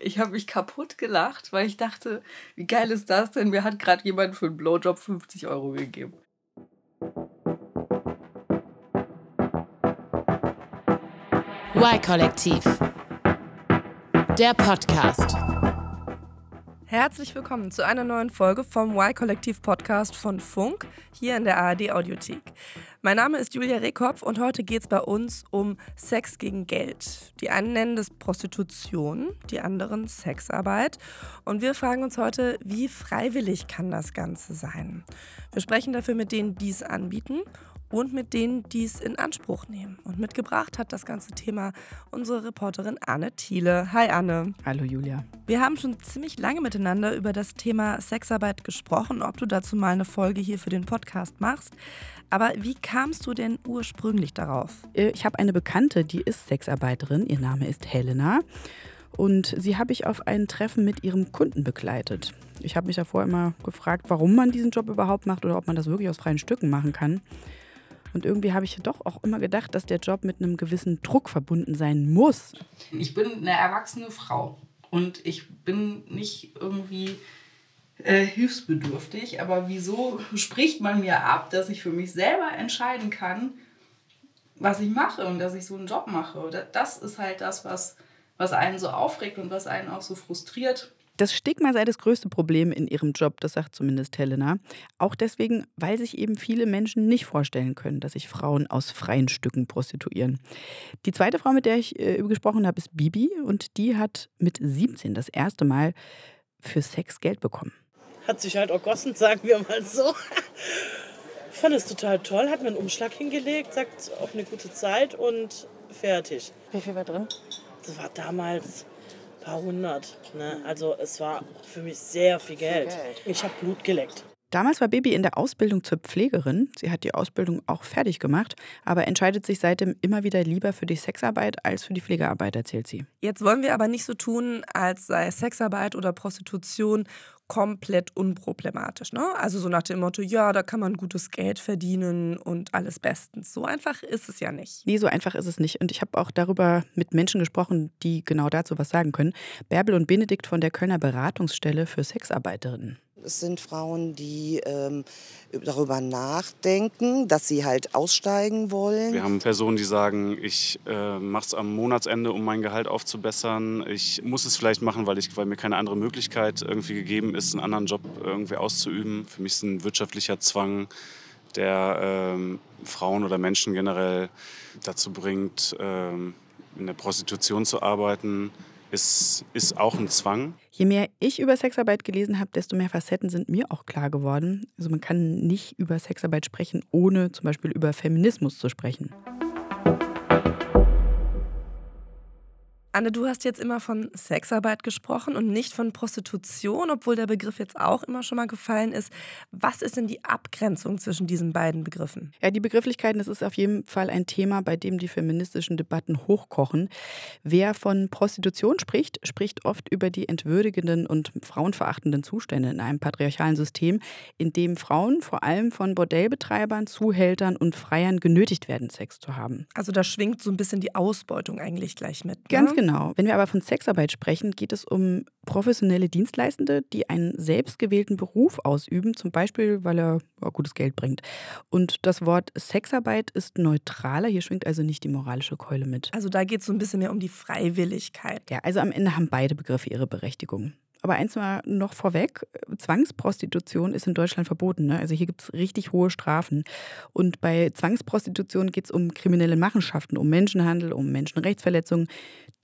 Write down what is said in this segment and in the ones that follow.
Ich habe mich kaputt gelacht, weil ich dachte, wie geil ist das denn? Mir hat gerade jemand für einen Blowjob 50 Euro gegeben. Y-Kollektiv. Der Podcast. Herzlich willkommen zu einer neuen Folge vom Y-Kollektiv Podcast von Funk hier in der ARD Audiothek. Mein Name ist Julia Rehkopf und heute geht es bei uns um Sex gegen Geld. Die einen nennen das Prostitution, die anderen Sexarbeit. Und wir fragen uns heute, wie freiwillig kann das Ganze sein? Wir sprechen dafür mit denen, die es anbieten und mit denen, die es in Anspruch nehmen. Und mitgebracht hat das ganze Thema unsere Reporterin Anne Thiele. Hi Anne. Hallo Julia. Wir haben schon ziemlich lange miteinander über das Thema Sexarbeit gesprochen, ob du dazu mal eine Folge hier für den Podcast machst. Aber wie kamst du denn ursprünglich darauf? Äh, ich habe eine Bekannte, die ist Sexarbeiterin. Ihr Name ist Helena. Und sie habe ich auf ein Treffen mit ihrem Kunden begleitet. Ich habe mich davor immer gefragt, warum man diesen Job überhaupt macht oder ob man das wirklich aus freien Stücken machen kann. Und irgendwie habe ich doch auch immer gedacht, dass der Job mit einem gewissen Druck verbunden sein muss. Ich bin eine erwachsene Frau und ich bin nicht irgendwie äh, hilfsbedürftig, aber wieso spricht man mir ab, dass ich für mich selber entscheiden kann, was ich mache und dass ich so einen Job mache? Das ist halt das, was, was einen so aufregt und was einen auch so frustriert. Das Stigma sei das größte Problem in ihrem Job, das sagt zumindest Helena. Auch deswegen, weil sich eben viele Menschen nicht vorstellen können, dass sich Frauen aus freien Stücken prostituieren. Die zweite Frau, mit der ich äh, gesprochen habe, ist Bibi und die hat mit 17 das erste Mal für Sex Geld bekommen. Hat sich halt ergossen, sagen wir mal so. Fand es total toll, hat mir einen Umschlag hingelegt, sagt auf eine gute Zeit und fertig. Wie viel war drin? Das war damals paar hundert. Ne? Also es war für mich sehr viel Geld. Ich habe Blut geleckt. Damals war Baby in der Ausbildung zur Pflegerin. Sie hat die Ausbildung auch fertig gemacht, aber entscheidet sich seitdem immer wieder lieber für die Sexarbeit als für die Pflegearbeit, erzählt sie. Jetzt wollen wir aber nicht so tun, als sei Sexarbeit oder Prostitution komplett unproblematisch. Ne? Also so nach dem Motto, ja, da kann man gutes Geld verdienen und alles bestens. So einfach ist es ja nicht. Nee, so einfach ist es nicht. Und ich habe auch darüber mit Menschen gesprochen, die genau dazu was sagen können. Bärbel und Benedikt von der Kölner Beratungsstelle für Sexarbeiterinnen. Es sind Frauen, die ähm, darüber nachdenken, dass sie halt aussteigen wollen. Wir haben Personen, die sagen, ich äh, mache es am Monatsende, um mein Gehalt aufzubessern. Ich muss es vielleicht machen, weil, ich, weil mir keine andere Möglichkeit irgendwie gegeben ist, einen anderen Job irgendwie auszuüben. Für mich ist ein wirtschaftlicher Zwang, der ähm, Frauen oder Menschen generell dazu bringt, ähm, in der Prostitution zu arbeiten ist, ist auch ein Zwang. Je mehr ich über Sexarbeit gelesen habe, desto mehr Facetten sind mir auch klar geworden. Also man kann nicht über Sexarbeit sprechen, ohne zum Beispiel über Feminismus zu sprechen. Anne, du hast jetzt immer von Sexarbeit gesprochen und nicht von Prostitution, obwohl der Begriff jetzt auch immer schon mal gefallen ist. Was ist denn die Abgrenzung zwischen diesen beiden Begriffen? Ja, die Begrifflichkeiten, das ist auf jeden Fall ein Thema, bei dem die feministischen Debatten hochkochen. Wer von Prostitution spricht, spricht oft über die entwürdigenden und frauenverachtenden Zustände in einem patriarchalen System, in dem Frauen vor allem von Bordellbetreibern, Zuhältern und Freiern genötigt werden, Sex zu haben. Also da schwingt so ein bisschen die Ausbeutung eigentlich gleich mit. Ne? Ganz genau. Wenn wir aber von Sexarbeit sprechen, geht es um professionelle Dienstleistende, die einen selbstgewählten Beruf ausüben, zum Beispiel, weil er ja, gutes Geld bringt. Und das Wort Sexarbeit ist neutraler, hier schwingt also nicht die moralische Keule mit. Also da geht es so ein bisschen mehr um die Freiwilligkeit. Ja, also am Ende haben beide Begriffe ihre Berechtigung. Aber eins mal noch vorweg, Zwangsprostitution ist in Deutschland verboten. Ne? Also hier gibt es richtig hohe Strafen. Und bei Zwangsprostitution geht es um kriminelle Machenschaften, um Menschenhandel, um Menschenrechtsverletzungen,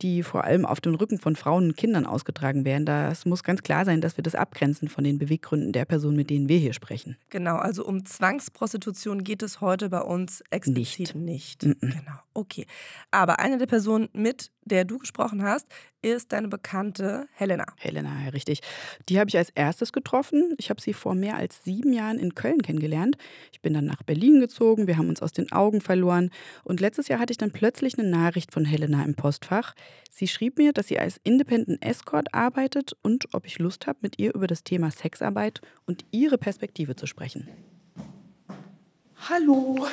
die vor allem auf dem Rücken von Frauen und Kindern ausgetragen werden. Das muss ganz klar sein, dass wir das abgrenzen von den Beweggründen der Personen, mit denen wir hier sprechen. Genau, also um Zwangsprostitution geht es heute bei uns explizit nicht. nicht. Mm -mm. Genau, okay. Aber eine der Personen, mit der du gesprochen hast, ist deine Bekannte Helena. Helena, ja, richtig. Die habe ich als erstes getroffen. Ich habe sie vor mehr als sieben Jahren in Köln kennengelernt. Ich bin dann nach Berlin gezogen, wir haben uns aus den Augen verloren. Und letztes Jahr hatte ich dann plötzlich eine Nachricht von Helena im Postfach. Sie schrieb mir, dass sie als Independent Escort arbeitet und ob ich Lust habe, mit ihr über das Thema Sexarbeit und ihre Perspektive zu sprechen. Hallo.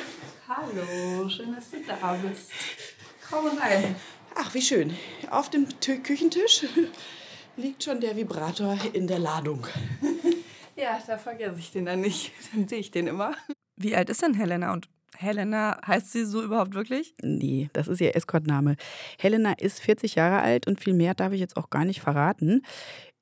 Hallo, schön, dass du da bist. Komm rein. Ach, wie schön. Auf dem Küchentisch liegt schon der Vibrator in der Ladung. Ja, da vergesse ich den dann nicht. Dann sehe ich den immer. Wie alt ist denn Helena? Und Helena heißt sie so überhaupt wirklich? Nee, das ist ihr Escortname. Helena ist 40 Jahre alt und viel mehr darf ich jetzt auch gar nicht verraten.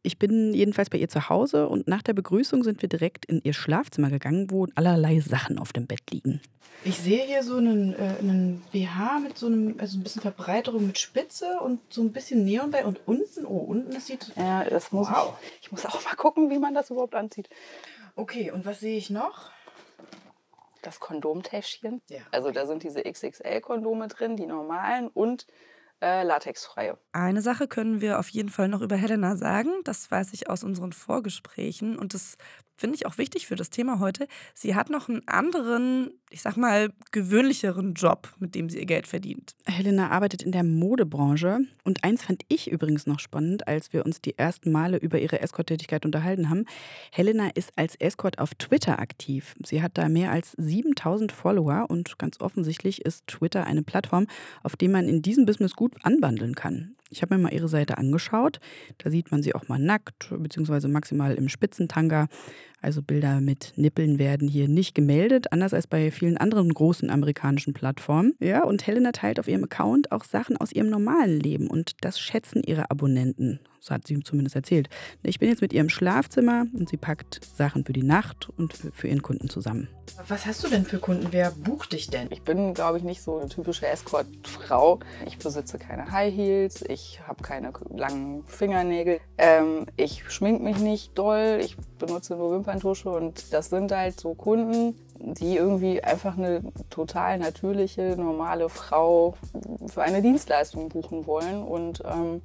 Ich bin jedenfalls bei ihr zu Hause und nach der Begrüßung sind wir direkt in ihr Schlafzimmer gegangen, wo allerlei Sachen auf dem Bett liegen. Ich sehe hier so einen, äh, einen BH mit so einem, also ein bisschen Verbreiterung mit Spitze und so ein bisschen Neon bei und unten, oh, unten, das sieht. Ja, das muss Wow. ich. Ich muss auch mal gucken, wie man das überhaupt anzieht. Okay, und was sehe ich noch? Das Kondomtäschchen. Ja. Also da sind diese XXL-Kondome drin, die normalen und äh, latexfreie. Eine Sache können wir auf jeden Fall noch über Helena sagen. Das weiß ich aus unseren Vorgesprächen. Und das finde ich auch wichtig für das Thema heute. Sie hat noch einen anderen, ich sag mal, gewöhnlicheren Job, mit dem sie ihr Geld verdient. Helena arbeitet in der Modebranche und eins fand ich übrigens noch spannend, als wir uns die ersten Male über ihre Escort-Tätigkeit unterhalten haben. Helena ist als Escort auf Twitter aktiv. Sie hat da mehr als 7000 Follower und ganz offensichtlich ist Twitter eine Plattform, auf der man in diesem Business gut anbandeln kann. Ich habe mir mal ihre Seite angeschaut. Da sieht man sie auch mal nackt, beziehungsweise maximal im Spitzentanga. Also Bilder mit Nippeln werden hier nicht gemeldet, anders als bei vielen anderen großen amerikanischen Plattformen. Ja, und Helena teilt auf ihrem Account auch Sachen aus ihrem normalen Leben und das schätzen ihre Abonnenten. So hat sie ihm zumindest erzählt. Ich bin jetzt mit ihr im Schlafzimmer und sie packt Sachen für die Nacht und für, ihren Kunden zusammen. Was hast du denn für Kunden? Wer bucht dich denn? Ich bin, glaube ich, nicht so eine typische Escort-Frau. Ich besitze keine High Heels, ich habe keine langen Fingernägel, ähm, ich schmink mich nicht doll, ich benutze nur Wimperntusche und das sind halt so Kunden, die irgendwie einfach eine total natürliche, normale Frau für eine Dienstleistung buchen wollen und ähm,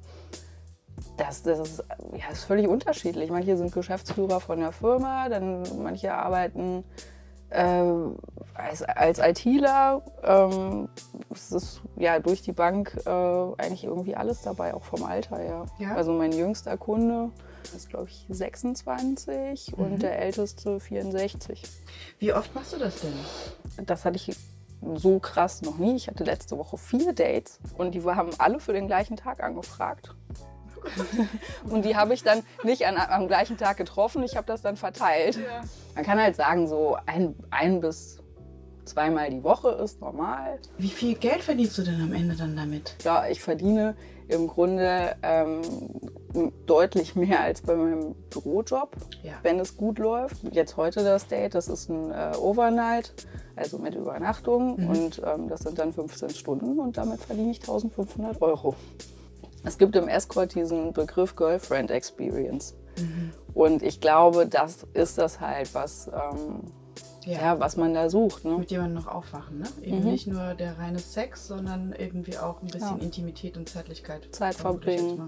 das, das ist, ja, ist völlig unterschiedlich. Manche sind Geschäftsführer von der Firma, dann manche arbeiten äh, als, als ITler. Ähm, es ist ja durch die Bank äh, eigentlich irgendwie alles dabei, auch vom Alter her. Ja? Also mein jüngster Kunde ist, glaube ich, 26 Mhm. und der älteste 64. Wie oft machst du das denn? Das hatte ich so krass noch nie. Ich hatte letzte Woche vier Dates und die haben alle für den gleichen Tag angefragt. und die habe ich dann nicht an, am gleichen Tag getroffen, ich habe das dann verteilt. Man kann halt sagen, so ein, ein bis zweimal die Woche ist normal. Wie viel Geld verdienst du denn am Ende dann damit? Ja, ich verdiene im Grunde ähm, deutlich mehr als bei meinem Bürojob, Ja. wenn es gut läuft. Jetzt heute das Date, das ist ein äh, Overnight, also mit Übernachtung Mhm. und ähm, das sind dann 15 Stunden und damit verdiene ich 1500 Euro. Es gibt im Escort diesen Begriff Girlfriend Experience. Mhm. Und ich glaube, das ist das halt, was, ähm, ja. was man da sucht. Ne? Mit jemandem noch aufwachen, ne? Eben Mhm. nicht nur der reine Sex, sondern irgendwie auch ein bisschen Ja. Intimität und Zärtlichkeit. Zeit verbringen. jetzt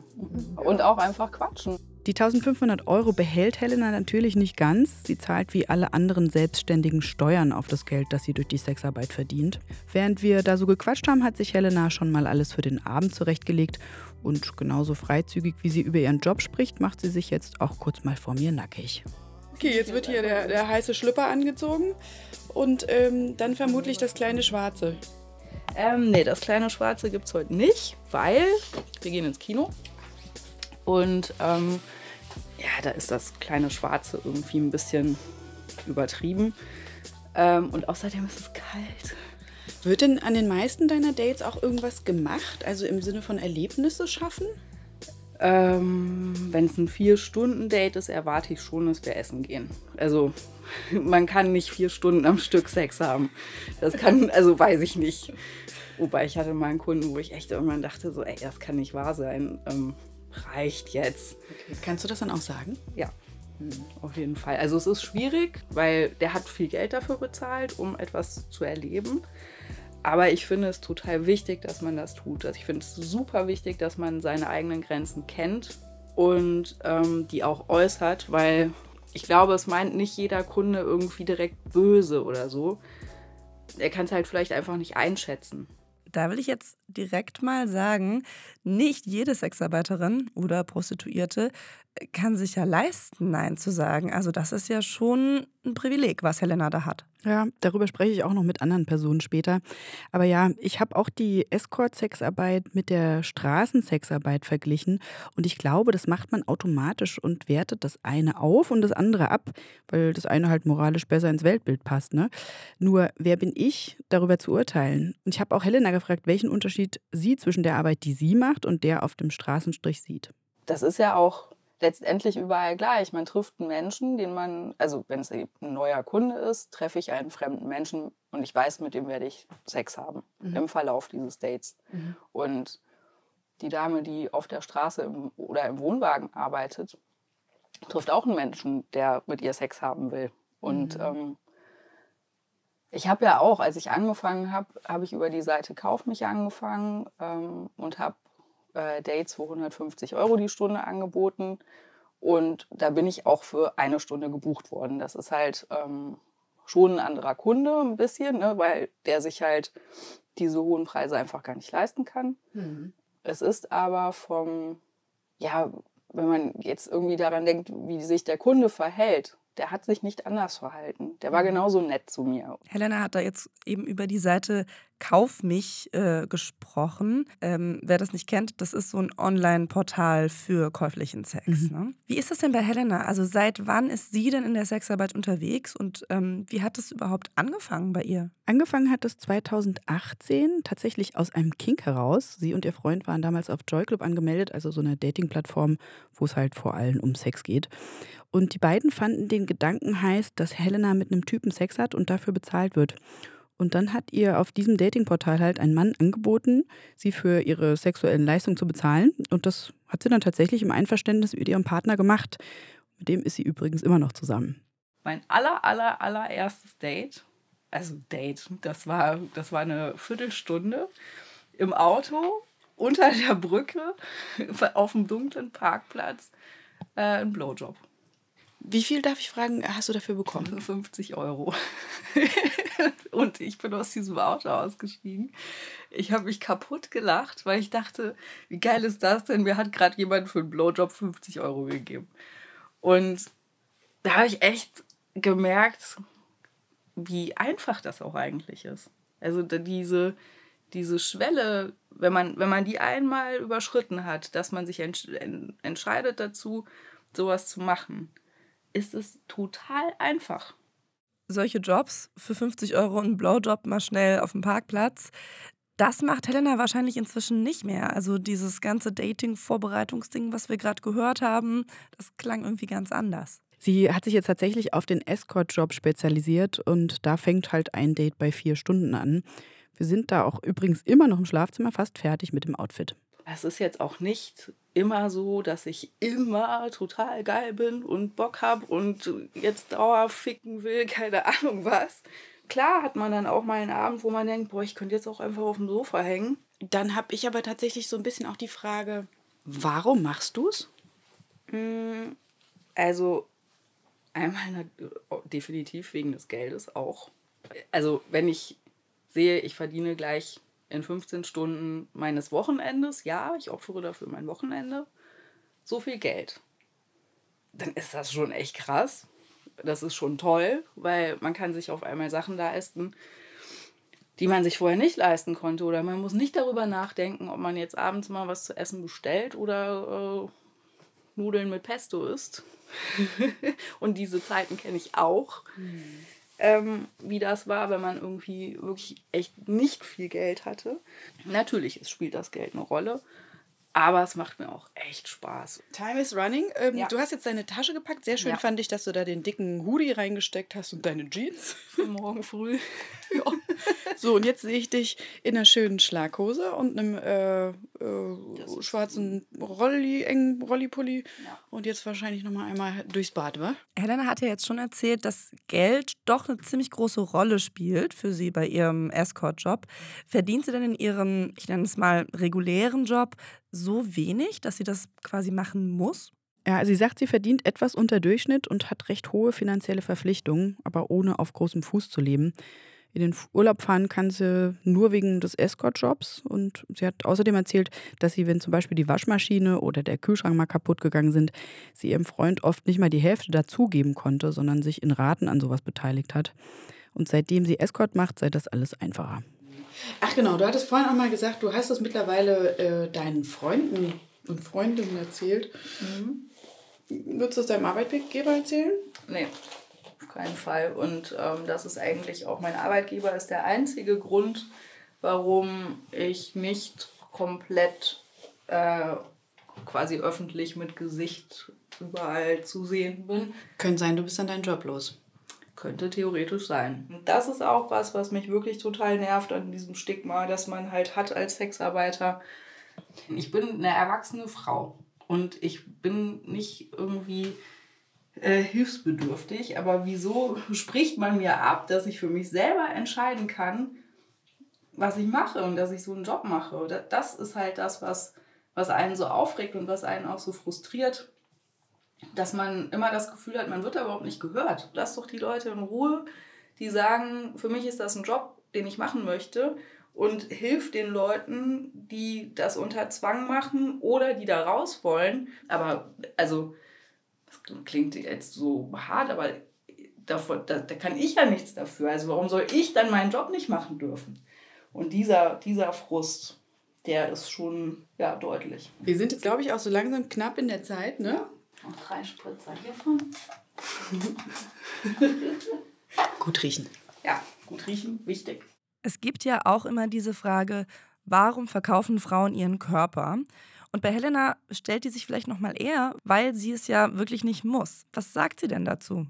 mal. Und auch einfach quatschen. Die 1500 Euro behält Helena natürlich nicht ganz. Sie zahlt wie alle anderen Selbstständigen Steuern auf das Geld, das sie durch die Sexarbeit verdient. Während wir da so gequatscht haben, hat sich Helena schon mal alles für den Abend zurechtgelegt. Und genauso freizügig, wie sie über ihren Job spricht, macht sie sich jetzt auch kurz mal vor mir nackig. Okay, jetzt wird hier der, der heiße Schlüpper angezogen und ähm, dann vermutlich das kleine Schwarze. Ähm, nee, das kleine Schwarze gibt es heute nicht, weil wir gehen ins Kino. Und ähm, ja, da ist das kleine Schwarze irgendwie ein bisschen übertrieben. Ähm, und außerdem ist es kalt. Wird denn an den meisten deiner Dates auch irgendwas gemacht? Also im Sinne von Erlebnisse schaffen? Ähm, Wenn es ein Vier-Stunden-Date ist, erwarte ich schon, dass wir essen gehen. Also man kann nicht vier Stunden am Stück Sex haben. Das kann, also weiß ich nicht. Wobei ich hatte mal einen Kunden, wo ich echt irgendwann dachte, so, ey, das kann nicht wahr sein. Ähm, reicht jetzt. Kannst du das dann auch sagen? Ja, auf jeden Fall. Also es ist schwierig, weil der hat viel Geld dafür bezahlt, um etwas zu erleben. Aber ich finde es total wichtig, dass man das tut. Also ich finde es super wichtig, dass man seine eigenen Grenzen kennt und ähm, die auch äußert, weil ich glaube, es meint nicht jeder Kunde irgendwie direkt böse oder so. Er kann es halt vielleicht einfach nicht einschätzen. Da will ich jetzt direkt mal sagen, nicht jede Sexarbeiterin oder Prostituierte kann sich ja leisten, Nein zu sagen. Also das ist ja schon ein Privileg, was Helena da hat. Ja, darüber spreche ich auch noch mit anderen Personen später. Aber ja, ich habe auch die Escort-Sexarbeit mit der Straßensexarbeit verglichen. Und ich glaube, das macht man automatisch und wertet das eine auf und das andere ab, weil das eine halt moralisch besser ins Weltbild passt. Ne? Nur, wer bin ich, darüber zu urteilen? Und ich habe auch Helena gefragt, welchen Unterschied sie zwischen der Arbeit, die sie macht, und der auf dem Straßenstrich sieht. Das ist ja auch letztendlich überall gleich. Man trifft einen Menschen, den man, also wenn es ein neuer Kunde ist, treffe ich einen fremden Menschen und ich weiß, mit dem werde ich Sex haben mhm. im Verlauf dieses Dates. Mhm. Und die Dame, die auf der Straße im, oder im Wohnwagen arbeitet, trifft auch einen Menschen, der mit ihr Sex haben will. Und mhm. ähm, ich habe ja auch, als ich angefangen habe, habe ich über die Seite Kauf mich angefangen ähm, und habe äh, Dates für 150 Euro die Stunde angeboten. Und da bin ich auch für eine Stunde gebucht worden. Das ist halt ähm, schon ein anderer Kunde, ein bisschen, ne, weil der sich halt diese hohen Preise einfach gar nicht leisten kann. Mhm. Es ist aber vom, ja, wenn man jetzt irgendwie daran denkt, wie sich der Kunde verhält, der hat sich nicht anders verhalten. Der war mhm. genauso nett zu mir. Helena hat da jetzt eben über die Seite Kauf mich äh, gesprochen. Ähm, wer das nicht kennt, das ist so ein Online-Portal für käuflichen Sex. Mhm. Ne? Wie ist das denn bei Helena? Also seit wann ist sie denn in der Sexarbeit unterwegs und ähm, wie hat es überhaupt angefangen bei ihr? Angefangen hat es 2018 tatsächlich aus einem Kink heraus. Sie und ihr Freund waren damals auf Joy Club angemeldet, also so eine Dating-Plattform, wo es halt vor allem um Sex geht. Und die beiden fanden den Gedanken heiß, dass Helena mit einem Typen Sex hat und dafür bezahlt wird. Und dann hat ihr auf diesem Datingportal halt ein Mann angeboten, sie für ihre sexuellen Leistungen zu bezahlen. Und das hat sie dann tatsächlich im Einverständnis mit ihrem Partner gemacht. Mit dem ist sie übrigens immer noch zusammen. Mein aller, aller, allererstes Date, also Date, das war, das war eine Viertelstunde im Auto unter der Brücke auf dem dunklen Parkplatz äh, ein Blowjob. Wie viel darf ich fragen, hast du dafür bekommen? 50 Euro. und ich bin aus diesem Auto ausgestiegen. Ich habe mich kaputt gelacht, weil ich dachte, wie geil ist das denn? Mir hat gerade jemand für einen Blowjob 50 Euro gegeben. Und da habe ich echt gemerkt, wie einfach das auch eigentlich ist. Also diese, diese Schwelle, wenn man, wenn man die einmal überschritten hat, dass man sich entsch entscheidet dazu, sowas zu machen, ist es total einfach. Solche Jobs für 50 Euro ein Blowjob mal schnell auf dem Parkplatz, das macht Helena wahrscheinlich inzwischen nicht mehr. Also dieses ganze Dating-Vorbereitungsding, was wir gerade gehört haben, das klang irgendwie ganz anders. Sie hat sich jetzt tatsächlich auf den Escort-Job spezialisiert und da fängt halt ein Date bei vier Stunden an. Wir sind da auch übrigens immer noch im Schlafzimmer fast fertig mit dem Outfit es ist jetzt auch nicht immer so, dass ich immer total geil bin und Bock habe und jetzt Dauer ficken will, keine Ahnung was. Klar hat man dann auch mal einen Abend, wo man denkt, boah, ich könnte jetzt auch einfach auf dem Sofa hängen. Dann habe ich aber tatsächlich so ein bisschen auch die Frage, warum machst du es? Mm, also einmal definitiv wegen des Geldes auch. Also wenn ich sehe, ich verdiene gleich in 15 Stunden meines Wochenendes, ja, ich opfere dafür mein Wochenende, so viel Geld. Dann ist das schon echt krass. Das ist schon toll, weil man kann sich auf einmal Sachen leisten, die man sich vorher nicht leisten konnte. Oder man muss nicht darüber nachdenken, ob man jetzt abends mal was zu essen bestellt oder äh, Nudeln mit Pesto isst. Und diese Zeiten kenne ich auch. Mhm ähm, wie das war, wenn man irgendwie wirklich echt nicht viel Geld hatte. Natürlich spielt das Geld eine Rolle, aber es macht mir auch echt Spaß. Time is running. Ähm, ja. Du hast jetzt deine Tasche gepackt. Sehr schön ja. fand ich, dass du da den dicken Hoodie reingesteckt hast und deine Jeans. Morgen früh. ja. So, und jetzt sehe ich dich in einer schönen Schlaghose und einem äh, äh, schwarzen Rolli, engen Rollipulli. Ja. Und jetzt wahrscheinlich nochmal einmal durchs Bad, wa? Helena hat ja jetzt schon erzählt, dass Geld doch eine ziemlich große Rolle spielt für sie bei ihrem Escort-Job. Verdient sie denn in ihrem, ich nenne es mal, regulären Job so wenig, dass sie das quasi machen muss? Ja, sie sagt, sie verdient etwas unter Durchschnitt und hat recht hohe finanzielle Verpflichtungen, aber ohne auf großem Fuß zu leben. In den Urlaub fahren kann sie nur wegen des Escort-Jobs. Und sie hat außerdem erzählt, dass sie, wenn zum Beispiel die Waschmaschine oder der Kühlschrank mal kaputt gegangen sind, sie ihrem Freund oft nicht mal die Hälfte dazugeben konnte, sondern sich in Raten an sowas beteiligt hat. Und seitdem sie Escort macht, sei das alles einfacher. Ach genau, du hattest vorhin auch mal gesagt, du hast das mittlerweile äh, deinen Freunden und Freundinnen erzählt. Mhm. Würdest du es deinem Arbeitgeber erzählen? Nee, auf keinen Fall. Und ähm, das ist eigentlich auch mein Arbeitgeber, ist der einzige Grund, warum ich nicht komplett äh, quasi öffentlich mit Gesicht überall zu sehen bin. Könnte sein, du bist dann deinen Job los. Könnte theoretisch sein. Und das ist auch was, was mich wirklich total nervt an diesem Stigma, das man halt hat als Sexarbeiter. Ich bin eine erwachsene Frau und ich bin nicht irgendwie äh, hilfsbedürftig, aber wieso spricht man mir ab, dass ich für mich selber entscheiden kann, was ich mache und dass ich so einen Job mache? Das ist halt das, was, was einen so aufregt und was einen auch so frustriert dass man immer das Gefühl hat, man wird da überhaupt nicht gehört. Lass doch die Leute in Ruhe, die sagen, für mich ist das ein Job, den ich machen möchte und hilf den Leuten, die das unter Zwang machen oder die da raus wollen. Aber also, das klingt jetzt so hart, aber davon, da, da kann ich ja nichts dafür. Also warum soll ich dann meinen Job nicht machen dürfen? Und dieser, dieser Frust, der ist schon ja, deutlich. Wir sind jetzt, glaube ich, auch so langsam knapp in der Zeit, ne? Noch drei Spritzer hiervon. gut riechen. Ja, gut riechen, wichtig. Es gibt ja auch immer diese Frage, warum verkaufen Frauen ihren Körper? Und bei Helena stellt die sich vielleicht noch mal eher, weil sie es ja wirklich nicht muss. Was sagt sie denn dazu?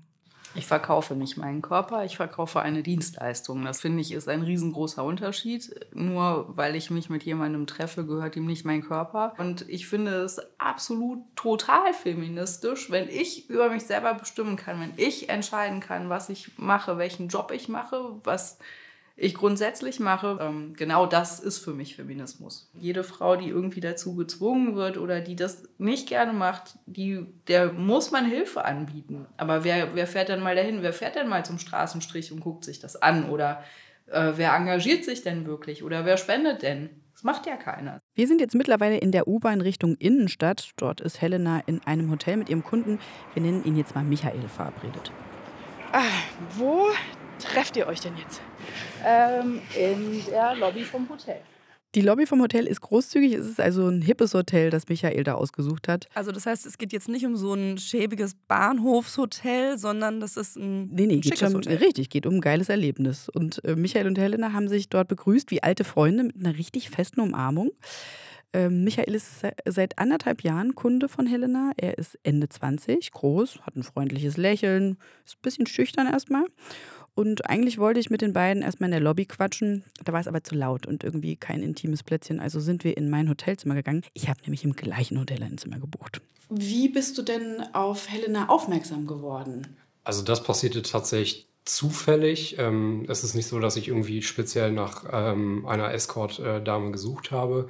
Ich verkaufe nicht meinen Körper, ich verkaufe eine Dienstleistung. Das finde ich ist ein riesengroßer Unterschied. Nur weil ich mich mit jemandem treffe, gehört ihm nicht mein Körper. Und ich finde es absolut total feministisch, wenn ich über mich selber bestimmen kann, wenn ich entscheiden kann, was ich mache, welchen Job ich mache, was ich grundsätzlich mache, ähm, genau das ist für mich Feminismus. Jede Frau, die irgendwie dazu gezwungen wird oder die das nicht gerne macht, die, der muss man Hilfe anbieten. Aber wer, wer fährt denn mal dahin? Wer fährt denn mal zum Straßenstrich und guckt sich das an? Oder äh, wer engagiert sich denn wirklich? Oder wer spendet denn? Das macht ja keiner. Wir sind jetzt mittlerweile in der U-Bahn Richtung Innenstadt. Dort ist Helena in einem Hotel mit ihrem Kunden. Wir nennen ihn jetzt mal Michael verabredet. Ah, wo trefft ihr euch denn jetzt? ähm, in der Lobby vom Hotel. Die Lobby vom Hotel ist großzügig. Es ist also ein hippes Hotel, das Michael da ausgesucht hat. Also das heißt, es geht jetzt nicht um so ein schäbiges Bahnhofshotel, sondern das ist ein nee, nee, geht schon, Hotel. Richtig, geht um ein geiles Erlebnis. Und äh, Michael und Helena haben sich dort begrüßt wie alte Freunde mit einer richtig festen Umarmung. Ähm, Michael ist seit anderthalb Jahren Kunde von Helena. Er ist Ende 20, groß, hat ein freundliches Lächeln, ist ein bisschen schüchtern erstmal. Und eigentlich wollte ich mit den beiden erstmal in der Lobby quatschen. Da war es aber zu laut und irgendwie kein intimes Plätzchen. Also sind wir in mein Hotelzimmer gegangen. Ich habe nämlich im gleichen Hotel ein Zimmer gebucht. Wie bist du denn auf Helena aufmerksam geworden? Also das passierte tatsächlich zufällig. Ähm, es ist nicht so, dass ich irgendwie speziell nach ähm, einer Escort-Dame gesucht habe.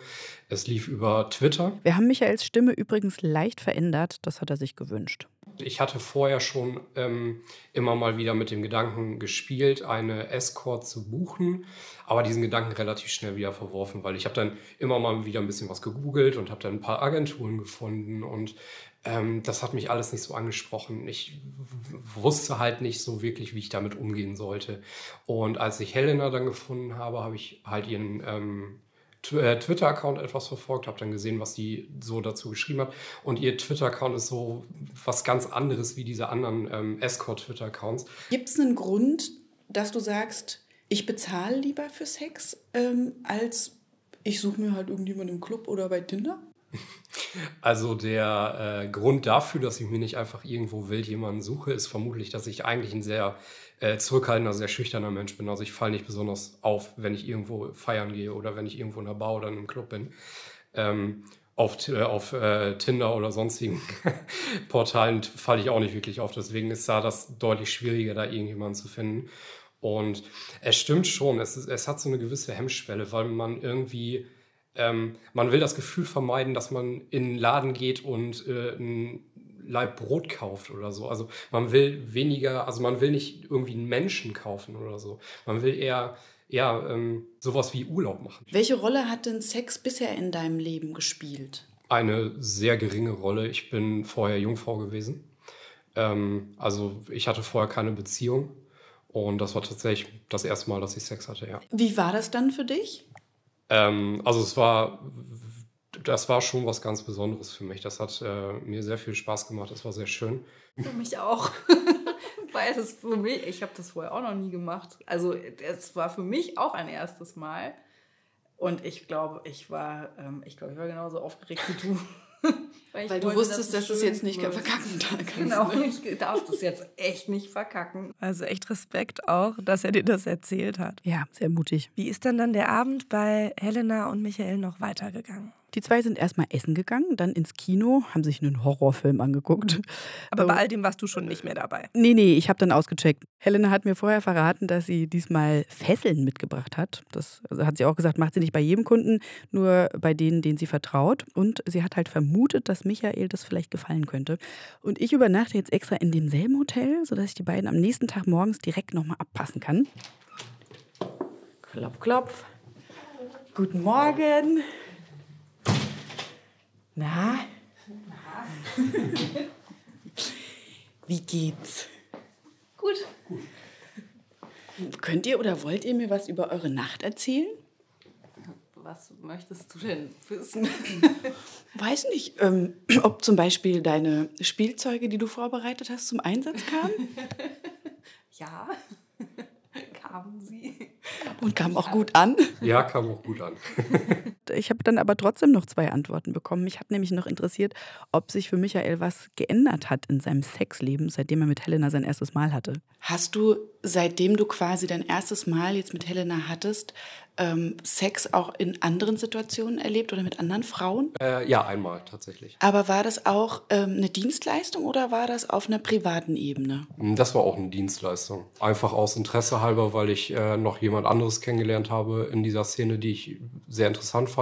Es lief über Twitter. Wir haben Michaels Stimme übrigens leicht verändert. Das hat er sich gewünscht. Ich hatte vorher schon ähm, immer mal wieder mit dem Gedanken gespielt, eine Escort zu buchen, aber diesen Gedanken relativ schnell wieder verworfen, weil ich habe dann immer mal wieder ein bisschen was gegoogelt und habe dann ein paar Agenturen gefunden und ähm, das hat mich alles nicht so angesprochen. Ich wusste halt nicht so wirklich, wie ich damit umgehen sollte. Und als ich Helena dann gefunden habe, habe ich halt ihren ähm, äh, Twitter-Account etwas verfolgt, habe dann gesehen, was sie so dazu geschrieben hat. Und ihr Twitter-Account ist so was ganz anderes wie diese anderen ähm, Escort-Twitter-Accounts. Gibt es einen Grund, dass du sagst, ich bezahle lieber für Sex, ähm, als ich suche mir halt irgendjemanden im Club oder bei Tinder? Also der äh, Grund dafür, dass ich mir nicht einfach irgendwo wild jemanden suche, ist vermutlich, dass ich eigentlich ein sehr äh, zurückhaltender, sehr schüchterner Mensch bin. Also ich falle nicht besonders auf, wenn ich irgendwo feiern gehe oder wenn ich irgendwo in der Bar oder in einem Club bin. Ähm, auf, äh, auf äh, Tinder oder sonstigen Portalen falle ich auch nicht wirklich auf. Deswegen ist da das deutlich schwieriger, da irgendjemanden zu finden. Und es stimmt schon, es, ist, es hat so eine gewisse Hemmschwelle, weil man irgendwie, ähm, man will das Gefühl vermeiden, dass man in einen Laden geht und äh, ein Leib Brot kauft oder so. Also man will weniger, also man will nicht irgendwie einen Menschen kaufen oder so. Man will eher ja, ähm, sowas wie Urlaub machen. Welche Rolle hat denn Sex bisher in deinem Leben gespielt? Eine sehr geringe Rolle. Ich bin vorher Jungfrau gewesen. Ähm, also ich hatte vorher keine Beziehung. Und das war tatsächlich das erste Mal, dass ich Sex hatte, ja. Wie war das dann für dich? Ähm, also es war, das war schon was ganz Besonderes für mich. Das hat äh, mir sehr viel Spaß gemacht. Das war sehr schön. Für mich auch. Weil es ist für mich, ich habe das vorher auch noch nie gemacht. Also es war für mich auch ein erstes Mal. Und ich glaube, ich war, ähm, ich glaube, ich war genauso aufgeregt wie du. Weil, Weil du wusstest, dass, dass du es jetzt nicht verkacken kannst. Genau, ne? ich darf das jetzt echt nicht verkacken. Also echt Respekt auch, dass er dir das erzählt hat. Ja, sehr mutig. Wie ist denn dann der Abend bei Helena und Michael noch weitergegangen? Die zwei sind erstmal essen gegangen, dann ins Kino, haben sich einen Horrorfilm angeguckt. Aber bei all dem warst du schon nicht mehr dabei. Nee, nee, ich habe dann ausgecheckt. Helena hat mir vorher verraten, dass sie diesmal Fesseln mitgebracht hat. Das also hat sie auch gesagt, macht sie nicht bei jedem Kunden, nur bei denen, denen sie vertraut. Und sie hat halt vermutet, dass Michael das vielleicht gefallen könnte. Und ich übernachte jetzt extra in demselben Hotel, sodass ich die beiden am nächsten Tag morgens direkt nochmal abpassen kann. Klopf, klopf. Guten Morgen. Na? Wie geht's? Gut. Könnt ihr oder wollt ihr mir was über eure Nacht erzählen? Was möchtest du denn wissen? Weiß nicht, ähm, ob zum Beispiel deine Spielzeuge, die du vorbereitet hast, zum Einsatz kamen? ja, kamen sie. Und kamen auch gut an? Ja, kam auch gut an. Ich habe dann aber trotzdem noch zwei Antworten bekommen. Mich hat nämlich noch interessiert, ob sich für Michael was geändert hat in seinem Sexleben, seitdem er mit Helena sein erstes Mal hatte. Hast du, seitdem du quasi dein erstes Mal jetzt mit Helena hattest, ähm, Sex auch in anderen Situationen erlebt oder mit anderen Frauen? Äh, ja, einmal tatsächlich. Aber war das auch ähm, eine Dienstleistung oder war das auf einer privaten Ebene? Hm, das war auch eine Dienstleistung. Einfach aus Interesse halber, weil ich äh, noch jemand anderes kennengelernt habe in dieser Szene, die ich sehr interessant fand.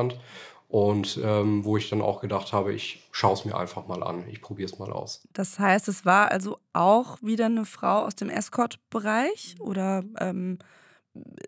Und ähm, wo ich dann auch gedacht habe, ich schaue es mir einfach mal an, ich probiere es mal aus. Das heißt, es war also auch wieder eine Frau aus dem Escort-Bereich? Oder ähm,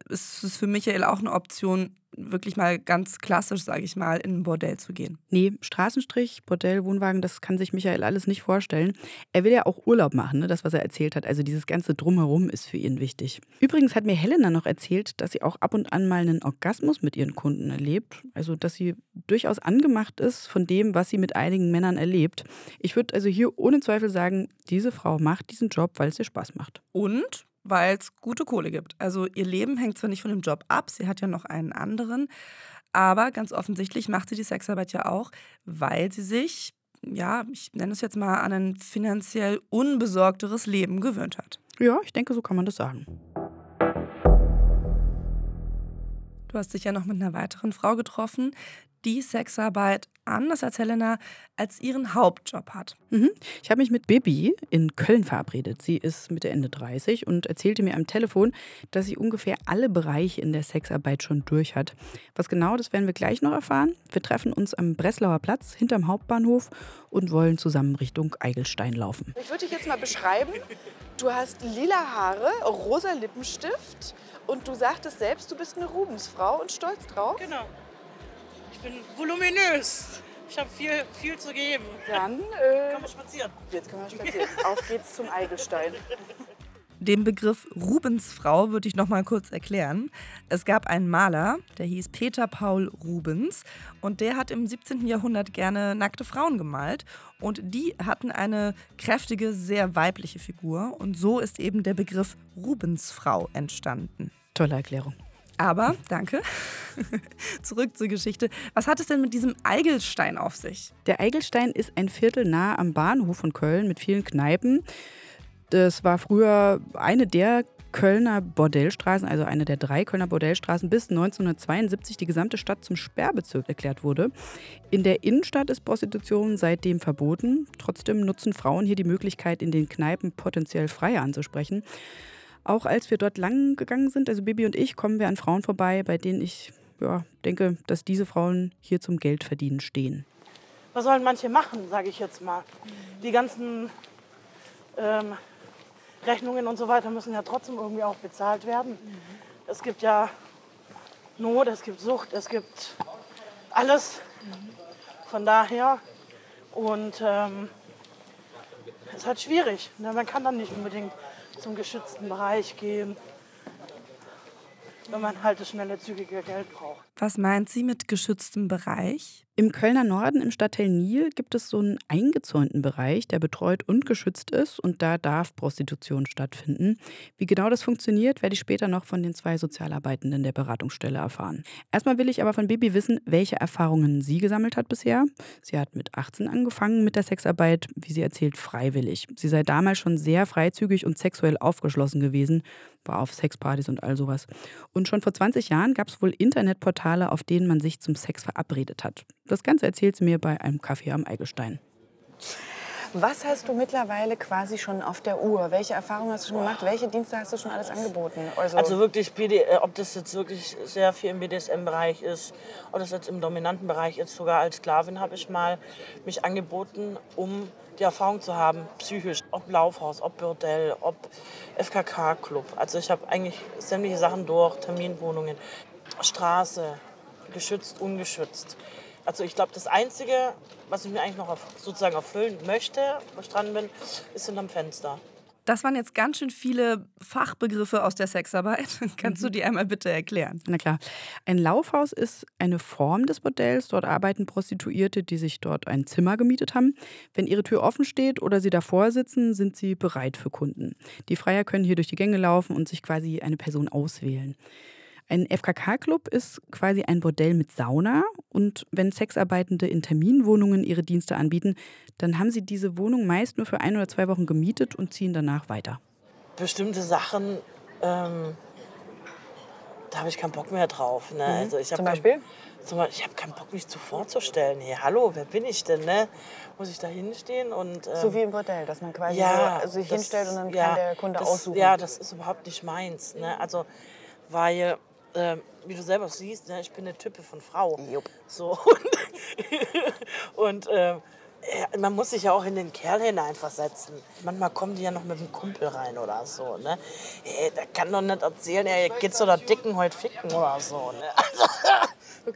ist es für Michael auch eine Option, wirklich mal ganz klassisch, sage ich mal, in ein Bordell zu gehen. Nee, Straßenstrich, Bordell, Wohnwagen, das kann sich Michael alles nicht vorstellen. Er will ja auch Urlaub machen, ne? das, was er erzählt hat. Also dieses ganze Drumherum ist für ihn wichtig. Übrigens hat mir Helena noch erzählt, dass sie auch ab und an mal einen Orgasmus mit ihren Kunden erlebt. Also, dass sie durchaus angemacht ist von dem, was sie mit einigen Männern erlebt. Ich würde also hier ohne Zweifel sagen, diese Frau macht diesen Job, weil es ihr Spaß macht. Und weil es gute Kohle gibt. Also ihr Leben hängt zwar nicht von dem Job ab, sie hat ja noch einen anderen, aber ganz offensichtlich macht sie die Sexarbeit ja auch, weil sie sich, ja, ich nenne es jetzt mal, an ein finanziell unbesorgteres Leben gewöhnt hat. Ja, ich denke, so kann man das sagen. Du hast dich ja noch mit einer weiteren Frau getroffen, die Sexarbeit anders als Helena als ihren Hauptjob hat. Mhm. Ich habe mich mit Bibi in Köln verabredet. Sie ist Mitte Ende 30 und erzählte mir am Telefon, dass sie ungefähr alle Bereiche in der Sexarbeit schon durch hat. Was genau, das werden wir gleich noch erfahren. Wir treffen uns am Breslauer Platz hinterm Hauptbahnhof und wollen zusammen Richtung Eigelstein laufen. Ich würde dich jetzt mal beschreiben. Du hast lila Haare, rosa Lippenstift und du sagtest selbst, du bist eine Rubensfrau und stolz drauf. Genau. Ich bin voluminös. Ich habe viel, viel zu geben. Dann äh, Können wir spazieren. jetzt können wir spazieren. Auf geht's zum Eigelstein. Den Begriff Rubensfrau würde ich noch mal kurz erklären. Es gab einen Maler, der hieß Peter Paul Rubens und der hat im 17. Jahrhundert gerne nackte Frauen gemalt und die hatten eine kräftige, sehr weibliche Figur und so ist eben der Begriff Rubensfrau entstanden. Tolle Erklärung. Aber, danke. Zurück zur Geschichte. Was hat es denn mit diesem Eigelstein auf sich? Der Eigelstein ist ein Viertel nahe am Bahnhof von Köln mit vielen Kneipen. Das war früher eine der Kölner Bordellstraßen, also eine der drei Kölner Bordellstraßen, bis 1972 die gesamte Stadt zum Sperrbezirk erklärt wurde. In der Innenstadt ist Prostitution seitdem verboten. Trotzdem nutzen Frauen hier die Möglichkeit, in den Kneipen potenziell Freier anzusprechen. Auch als wir dort lang gegangen sind, also Bibi und ich, kommen wir an Frauen vorbei, bei denen ich ja, denke, dass diese Frauen hier zum Geldverdienen stehen. Was sollen manche machen, sage ich jetzt mal? Die ganzen ähm, Rechnungen und so weiter müssen ja trotzdem irgendwie auch bezahlt werden. Es gibt ja Not, es gibt Sucht, es gibt alles. Von daher und ähm, es ist halt schwierig. Ne? Man kann dann nicht unbedingt zum geschützten Bereich gehen, wenn man halt das schnelle, zügige Geld braucht. Was meint sie mit geschütztem Bereich? Im Kölner Norden im Stadtteil Nil gibt es so einen eingezäunten Bereich, der betreut und geschützt ist und da darf Prostitution stattfinden. Wie genau das funktioniert, werde ich später noch von den zwei Sozialarbeitenden der Beratungsstelle erfahren. Erstmal will ich aber von Bibi wissen, welche Erfahrungen sie gesammelt hat bisher. Sie hat mit 18 angefangen mit der Sexarbeit, wie sie erzählt, freiwillig. Sie sei damals schon sehr freizügig und sexuell aufgeschlossen gewesen, war auf Sexpartys und all sowas. Und schon vor 20 Jahren gab es wohl Internetportale, auf denen man sich zum Sex verabredet hat. Das Ganze erzählt sie mir bei einem Kaffee am Eigelstein. Was hast du mittlerweile quasi schon auf der Uhr? Welche Erfahrungen hast du schon gemacht? Welche Dienste hast du schon alles angeboten? Also wirklich, BD, äh, ob das jetzt wirklich sehr viel im BDSM-Bereich ist, ob das jetzt im dominanten Bereich ist, sogar als Sklavin habe ich mal mich angeboten, um die Erfahrung zu haben, psychisch, ob Laufhaus, ob Bordell, ob FKK-Club. Also ich habe eigentlich sämtliche Sachen durch, Terminwohnungen, Straße, geschützt, ungeschützt. Also ich glaube, das Einzige, was ich mir eigentlich noch auf, sozusagen erfüllen möchte, wo ich dran bin, ist hinterm Fenster. Das waren jetzt ganz schön viele Fachbegriffe aus der Sexarbeit. Kannst du die einmal bitte erklären? Na klar. Ein Laufhaus ist eine Form des Modells. Dort arbeiten Prostituierte, die sich dort ein Zimmer gemietet haben. Wenn ihre Tür offen steht oder sie davor sitzen, sind sie bereit für Kunden. Die Freier können hier durch die Gänge laufen und sich quasi eine Person auswählen. Ein FKK-Club ist quasi ein Bordell mit Sauna und wenn Sexarbeitende in Terminwohnungen ihre Dienste anbieten, dann haben sie diese Wohnung meist nur für ein oder zwei Wochen gemietet und ziehen danach weiter. Bestimmte Sachen, ähm, da habe ich keinen Bock mehr drauf. Ne? Mhm. Also ich Zum kein- Beispiel? Zum Beispiel, ich habe keinen Bock, mich zu vorzustellen. Hey, hallo, wer bin ich denn? Ne? Muss ich da hinstehen? Und, ähm, So wie im Bordell, dass man quasi ja, so sich das- hinstellt und dann ja, kann der Kunde das, aussuchen. Ja, das ist überhaupt nicht meins. Ne? Also, weil, ähm, wie du selber siehst, ne, ich bin eine Type von Frau. So, und und ähm, ja, man muss sich ja auch in den Kerl hineinversetzen. Manchmal kommen die ja noch mit einem Kumpel rein oder so. Ne? Ey, der kann doch nicht erzählen, ey, geht's oder dicken heute ficken oder so. Ne?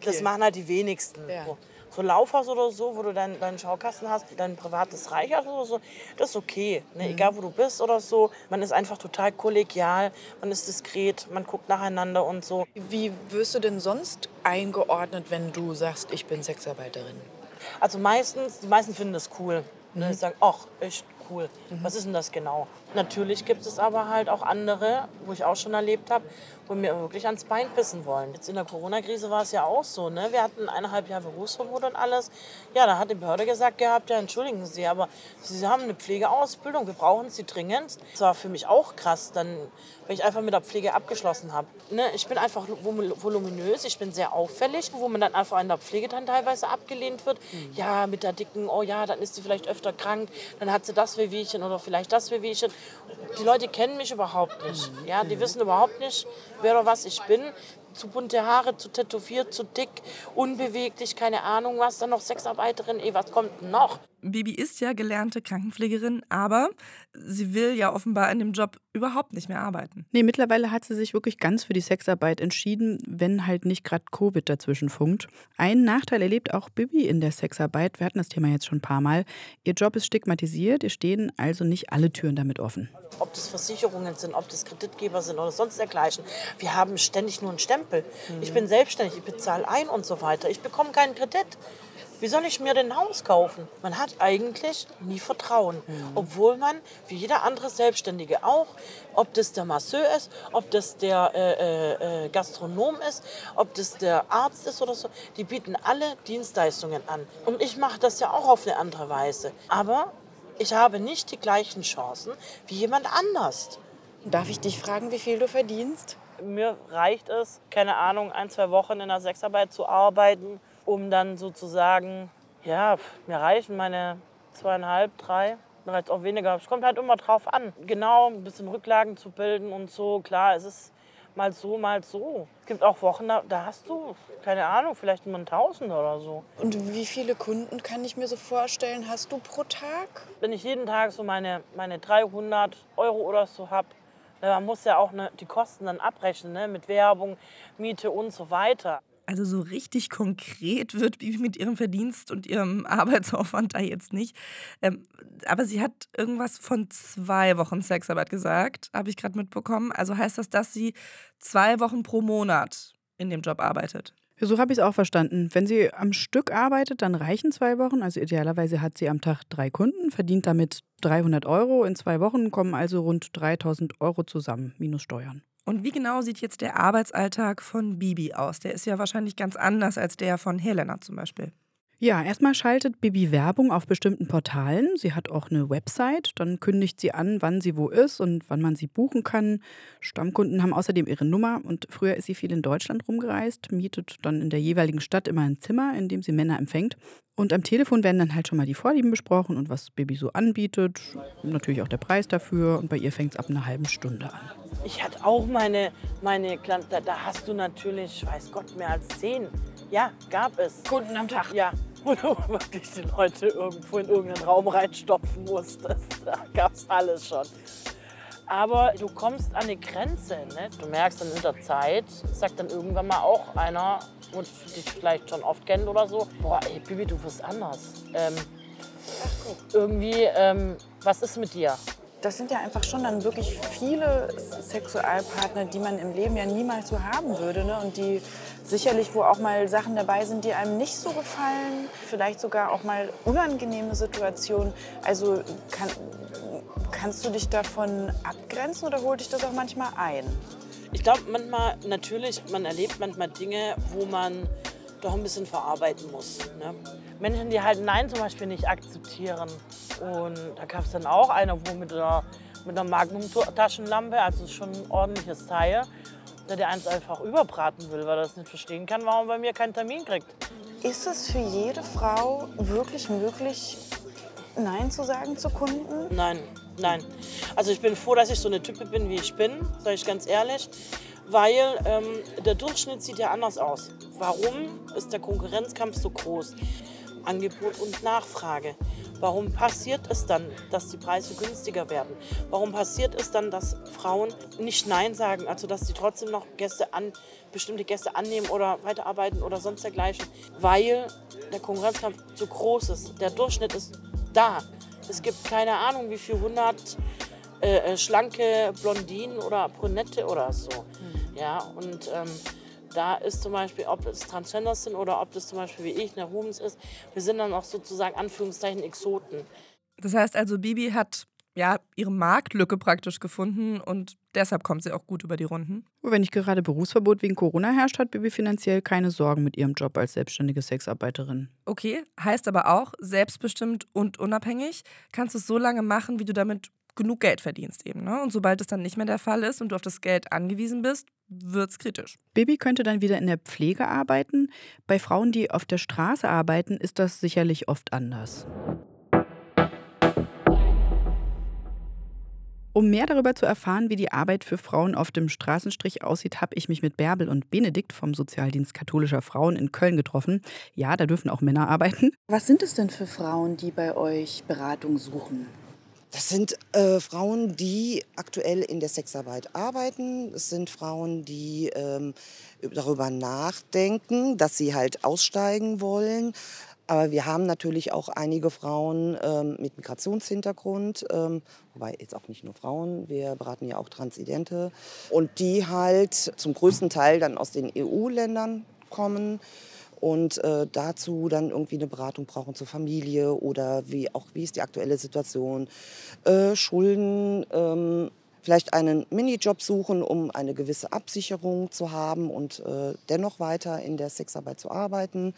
Das machen halt die wenigsten. So. So Laufhaus oder so, wo du deinen deinen Schaukasten hast, dein privates Reich hast oder so, das ist okay. Ne? Egal wo du bist oder so. Man ist einfach total kollegial, man ist diskret, man guckt nacheinander und so. Wie wirst du denn sonst eingeordnet, wenn du sagst, ich bin Sexarbeiterin? Also meistens, die meisten finden das cool. Ne? Die sagen, ach, echt cool. Mhm. Was ist denn das genau? Natürlich gibt es aber halt auch andere, wo ich auch schon erlebt habe, wo mir wirklich ans Bein pissen wollen. Jetzt in der Corona-Krise war es ja auch so. Ne? Wir hatten eineinhalb Jahre Berufsverbot und alles. Ja, da hat die Behörde gesagt gehabt, ja, entschuldigen Sie, aber Sie haben eine Pflegeausbildung, wir brauchen Sie dringend. Das war für mich auch krass, dann, wenn ich einfach mit der Pflege abgeschlossen habe. Ne? Ich bin einfach vol- voluminös, ich bin sehr auffällig, wo man dann einfach in der Pflege dann teilweise abgelehnt wird. Ja, mit der dicken, oh ja, dann ist sie vielleicht öfter krank, dann hat sie das Wehwehchen oder vielleicht das Wehwehchen. Die Leute kennen mich überhaupt nicht. Ja, die wissen überhaupt nicht, wer oder was ich bin. Zu bunte Haare, zu tätowiert, zu dick, unbeweglich, keine Ahnung was. Dann noch Sexarbeiterin, ey, was kommt noch? Bibi ist ja gelernte Krankenpflegerin, aber sie will ja offenbar in dem Job überhaupt nicht mehr arbeiten. Nee, mittlerweile hat sie sich wirklich ganz für die Sexarbeit entschieden, wenn halt nicht gerade Covid dazwischen funkt. Einen Nachteil erlebt auch Bibi in der Sexarbeit. Wir hatten das Thema jetzt schon ein paar Mal. Ihr Job ist stigmatisiert, ihr stehen also nicht alle Türen damit offen. Ob das Versicherungen sind, ob das Kreditgeber sind oder sonst dergleichen. Wir haben ständig nur einen Stempel. Ich bin selbstständig, ich bezahle ein und so weiter. Ich bekomme keinen Kredit. Wie soll ich mir denn ein Haus kaufen? Man hat eigentlich nie Vertrauen. Obwohl man, wie jeder andere Selbstständige auch, ob das der Masseur ist, ob das der äh, äh, äh, Gastronom ist, ob das der Arzt ist oder so, die bieten alle Dienstleistungen an. Und ich mache das ja auch auf eine andere Weise. Aber ich habe nicht die gleichen Chancen wie jemand anders. Darf ich dich fragen, wie viel du verdienst? Mir reicht es, keine Ahnung, ein, zwei Wochen in der Sexarbeit zu arbeiten, um dann sozusagen, ja, mir reichen meine zweieinhalb, drei, mir reicht auch weniger. Es kommt halt immer drauf an. Genau, ein bisschen Rücklagen zu bilden und so. Klar, es ist mal so, mal so. Es gibt auch Wochen, da, da hast du, keine Ahnung, vielleicht nur ein Tausend oder so. Und wie viele Kunden kann ich mir so vorstellen, hast du pro Tag? wenn ich jeden Tag so meine, meine 300 Euro oder so habe, man muss ja auch ne, die Kosten dann abrechnen ne, mit Werbung, Miete und so weiter. Also so richtig konkret wird wie mit ihrem Verdienst und ihrem Arbeitsaufwand da jetzt nicht. Ähm, aber sie hat irgendwas von zwei Wochen Sexarbeit gesagt, habe ich gerade mitbekommen. Also heißt das, dass sie zwei Wochen pro Monat in dem Job arbeitet? So habe ich es auch verstanden. Wenn sie am Stück arbeitet, dann reichen zwei Wochen. Also idealerweise hat sie am Tag drei Kunden, verdient damit 300 Euro. In zwei Wochen kommen also rund 3000 Euro zusammen, minus Steuern. Und wie genau sieht jetzt der Arbeitsalltag von Bibi aus? Der ist ja wahrscheinlich ganz anders als der von Helena zum Beispiel. Ja, erstmal schaltet Bibi Werbung auf bestimmten Portalen. Sie hat auch eine Website. Dann kündigt sie an, wann sie wo ist und wann man sie buchen kann. Stammkunden haben außerdem ihre Nummer und früher ist sie viel in Deutschland rumgereist, mietet dann in der jeweiligen Stadt immer ein Zimmer, in dem sie Männer empfängt. Und am Telefon werden dann halt schon mal die Vorlieben besprochen und was Bibi so anbietet. Und natürlich auch der Preis dafür. Und bei ihr fängt es ab einer halben Stunde an. Ich hatte auch meine, meine Klan- da, da hast du natürlich, weiß Gott, mehr als zehn. Ja, gab es. Kunden am Tag. Ja, wo du wirklich die Leute irgendwo in irgendeinen Raum reinstopfen musstest. Da gab es alles schon. Aber du kommst an die Grenze. Ne? Du merkst dann in der Zeit, sagt dann irgendwann mal auch einer, und dich vielleicht schon oft kennt oder so, boah, ey, Bibi, du wirst anders. Ähm, irgendwie, ähm, was ist mit dir? Das sind ja einfach schon dann wirklich viele Sexualpartner, die man im Leben ja niemals so haben würde. Ne? Und die sicherlich, wo auch mal Sachen dabei sind, die einem nicht so gefallen. Vielleicht sogar auch mal unangenehme Situationen. Also kann, kannst du dich davon abgrenzen oder holt dich das auch manchmal ein? Ich glaube, manchmal, natürlich, man erlebt manchmal Dinge, wo man doch ein bisschen verarbeiten muss. Ne? Menschen, die halt Nein zum Beispiel nicht akzeptieren. Und da gab es dann auch einer, wo mit einer, mit einer Magnum-Taschenlampe, also schon ein ordentliches Teil, der der eins einfach überbraten will, weil er das nicht verstehen kann, warum er bei mir keinen Termin kriegt. Ist es für jede Frau wirklich möglich, Nein zu sagen zu Kunden? Nein, nein. Also ich bin froh, dass ich so eine Type bin, wie ich bin, sage ich ganz ehrlich. Weil ähm, der Durchschnitt sieht ja anders aus. Warum ist der Konkurrenzkampf so groß? Angebot und Nachfrage. Warum passiert es dann, dass die Preise günstiger werden? Warum passiert es dann, dass Frauen nicht Nein sagen, also dass sie trotzdem noch Gäste an, bestimmte Gäste annehmen oder weiterarbeiten oder sonst dergleichen? Weil der Konkurrenzkampf zu groß ist. Der Durchschnitt ist da. Es gibt keine Ahnung, wie viel hundert äh, äh, schlanke Blondinen oder Brünette oder so. Ja, und ähm, da ist zum Beispiel, ob es Transgenders sind oder ob das zum Beispiel wie ich eine Humans ist, wir sind dann auch sozusagen Anführungszeichen Exoten. Das heißt also, Bibi hat ja ihre Marktlücke praktisch gefunden und deshalb kommt sie auch gut über die Runden. Wenn nicht gerade Berufsverbot wegen Corona herrscht, hat Bibi finanziell keine Sorgen mit ihrem Job als selbstständige Sexarbeiterin. Okay, heißt aber auch, selbstbestimmt und unabhängig kannst du es so lange machen, wie du damit genug Geld verdienst eben. Ne? Und sobald es dann nicht mehr der Fall ist und du auf das Geld angewiesen bist, wird es kritisch. Bibi könnte dann wieder in der Pflege arbeiten. Bei Frauen, die auf der Straße arbeiten, ist das sicherlich oft anders. Um mehr darüber zu erfahren, wie die Arbeit für Frauen auf dem Straßenstrich aussieht, habe ich mich mit Bärbel und Benedikt vom Sozialdienst katholischer Frauen in Köln getroffen. Ja, da dürfen auch Männer arbeiten. Was sind es denn für Frauen, die bei euch Beratung suchen? Das sind äh, Frauen, die aktuell in der Sexarbeit arbeiten. Es sind Frauen, die ähm, darüber nachdenken, dass sie halt aussteigen wollen. Aber wir haben natürlich auch einige Frauen ähm, mit Migrationshintergrund, ähm, wobei jetzt auch nicht nur Frauen, wir beraten ja auch Transidente und die halt zum größten Teil dann aus den EU-Ländern kommen und äh, dazu dann irgendwie eine Beratung brauchen zur Familie oder wie auch wie ist die aktuelle Situation, äh, Schulden, ähm, vielleicht einen Minijob suchen, um eine gewisse Absicherung zu haben und äh, dennoch weiter in der Sexarbeit zu arbeiten.